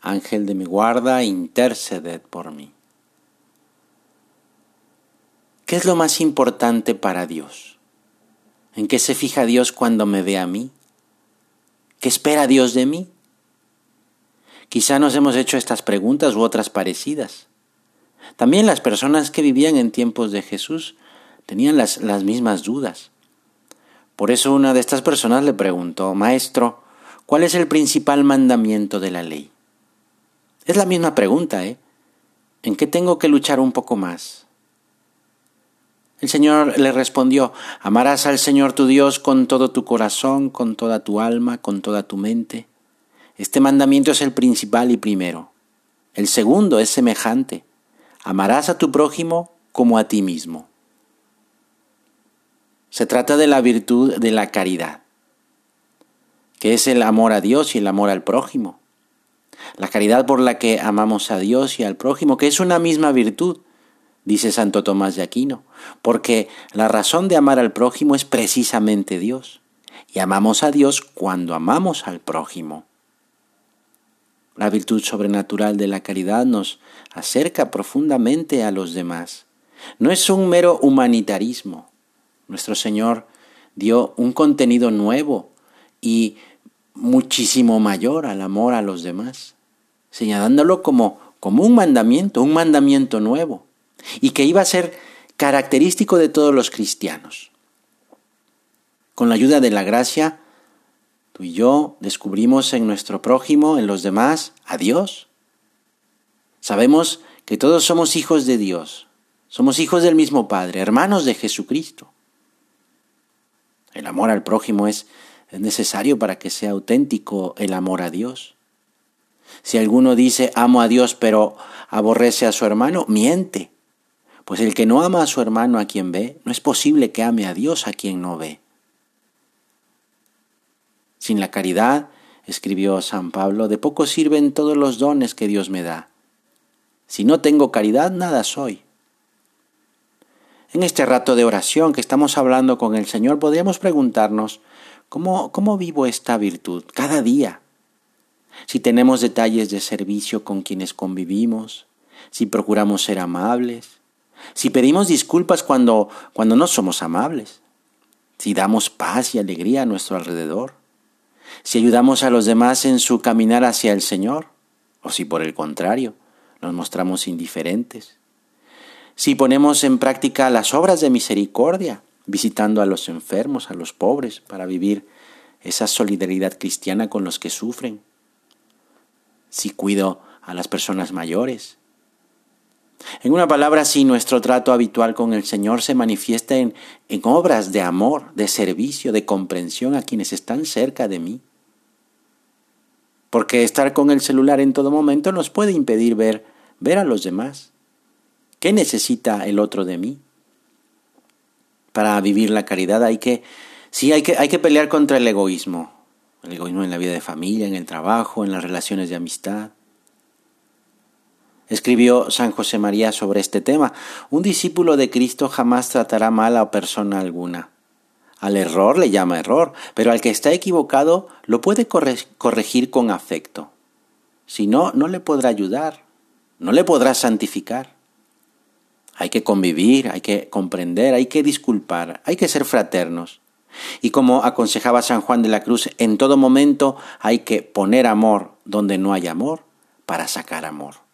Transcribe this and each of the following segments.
Ángel de mi guarda, interceded por mí. ¿Qué es lo más importante para Dios? ¿En qué se fija Dios cuando me ve a mí? ¿Qué espera Dios de mí? Quizá nos hemos hecho estas preguntas u otras parecidas. También las personas que vivían en tiempos de Jesús tenían las, las mismas dudas. Por eso una de estas personas le preguntó, Maestro, ¿cuál es el principal mandamiento de la ley? Es la misma pregunta, ¿eh? ¿En qué tengo que luchar un poco más? El Señor le respondió, amarás al Señor tu Dios con todo tu corazón, con toda tu alma, con toda tu mente. Este mandamiento es el principal y primero. El segundo es semejante. Amarás a tu prójimo como a ti mismo. Se trata de la virtud de la caridad, que es el amor a Dios y el amor al prójimo. La caridad por la que amamos a Dios y al prójimo, que es una misma virtud, dice Santo Tomás de Aquino, porque la razón de amar al prójimo es precisamente Dios, y amamos a Dios cuando amamos al prójimo. La virtud sobrenatural de la caridad nos acerca profundamente a los demás. No es un mero humanitarismo. Nuestro Señor dio un contenido nuevo y muchísimo mayor al amor a los demás señalándolo como, como un mandamiento, un mandamiento nuevo, y que iba a ser característico de todos los cristianos. Con la ayuda de la gracia, tú y yo descubrimos en nuestro prójimo, en los demás, a Dios. Sabemos que todos somos hijos de Dios, somos hijos del mismo Padre, hermanos de Jesucristo. El amor al prójimo es, es necesario para que sea auténtico el amor a Dios. Si alguno dice amo a Dios pero aborrece a su hermano, miente. Pues el que no ama a su hermano a quien ve, no es posible que ame a Dios a quien no ve. Sin la caridad, escribió San Pablo, de poco sirven todos los dones que Dios me da. Si no tengo caridad, nada soy. En este rato de oración que estamos hablando con el Señor, podríamos preguntarnos, ¿cómo, cómo vivo esta virtud cada día? Si tenemos detalles de servicio con quienes convivimos, si procuramos ser amables, si pedimos disculpas cuando, cuando no somos amables, si damos paz y alegría a nuestro alrededor, si ayudamos a los demás en su caminar hacia el Señor, o si por el contrario nos mostramos indiferentes, si ponemos en práctica las obras de misericordia, visitando a los enfermos, a los pobres, para vivir esa solidaridad cristiana con los que sufren, si cuido a las personas mayores. En una palabra, si nuestro trato habitual con el Señor se manifiesta en, en obras de amor, de servicio, de comprensión a quienes están cerca de mí. Porque estar con el celular en todo momento nos puede impedir ver, ver a los demás. ¿Qué necesita el otro de mí? Para vivir la caridad hay que, sí, hay que, hay que pelear contra el egoísmo el egoísmo en la vida de familia, en el trabajo, en las relaciones de amistad. Escribió San José María sobre este tema. Un discípulo de Cristo jamás tratará mal a persona alguna. Al error le llama error, pero al que está equivocado lo puede corregir con afecto. Si no, no le podrá ayudar, no le podrá santificar. Hay que convivir, hay que comprender, hay que disculpar, hay que ser fraternos. Y como aconsejaba San Juan de la Cruz, en todo momento hay que poner amor donde no hay amor para sacar amor.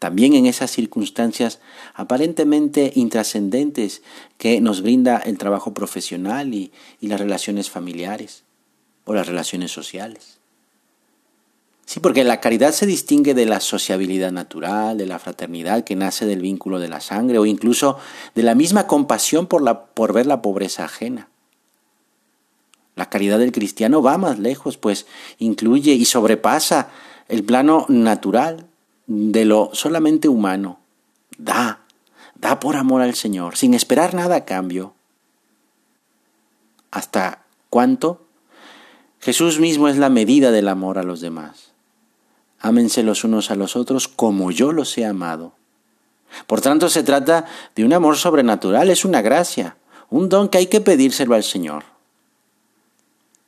También en esas circunstancias aparentemente intrascendentes que nos brinda el trabajo profesional y, las relaciones familiares o las relaciones sociales. Sí, porque la caridad se distingue de la sociabilidad natural, de la fraternidad que nace del vínculo de la sangre o incluso de la misma compasión por ver la pobreza ajena. La caridad del cristiano va más lejos, pues incluye y sobrepasa el plano natural de lo solamente humano. Da, da por amor al Señor, sin esperar nada a cambio. ¿Hasta cuánto? Jesús mismo es la medida del amor a los demás. Ámense los unos a los otros como yo los he amado. Por tanto, se trata de un amor sobrenatural, es una gracia, un don que hay que pedírselo al Señor.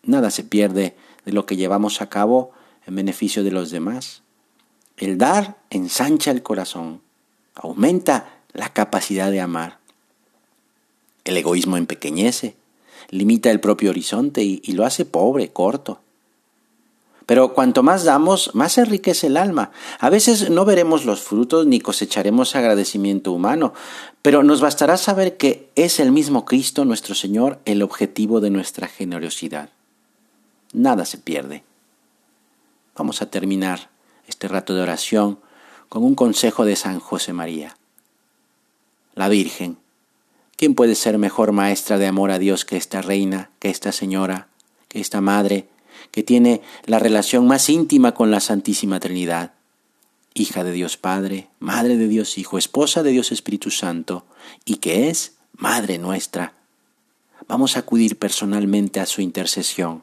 Nada se pierde de lo que llevamos a cabo en beneficio de los demás. El dar ensancha el corazón, aumenta la capacidad de amar. El egoísmo empequeñece, limita el propio horizonte y, y lo hace pobre, corto. Pero cuanto más damos, más enriquece el alma. A veces no veremos los frutos ni cosecharemos agradecimiento humano, pero nos bastará saber que es el mismo Cristo nuestro Señor el objetivo de nuestra generosidad. Nada se pierde. Vamos a terminar este rato de oración con un consejo de San José María. La Virgen. ¿Quién puede ser mejor maestra de amor a Dios que esta reina, que esta señora, que esta madre, que tiene la relación más íntima con la Santísima Trinidad, hija de Dios Padre, madre de Dios Hijo, esposa de Dios Espíritu Santo, y que es Madre nuestra. Vamos a acudir personalmente a su intercesión.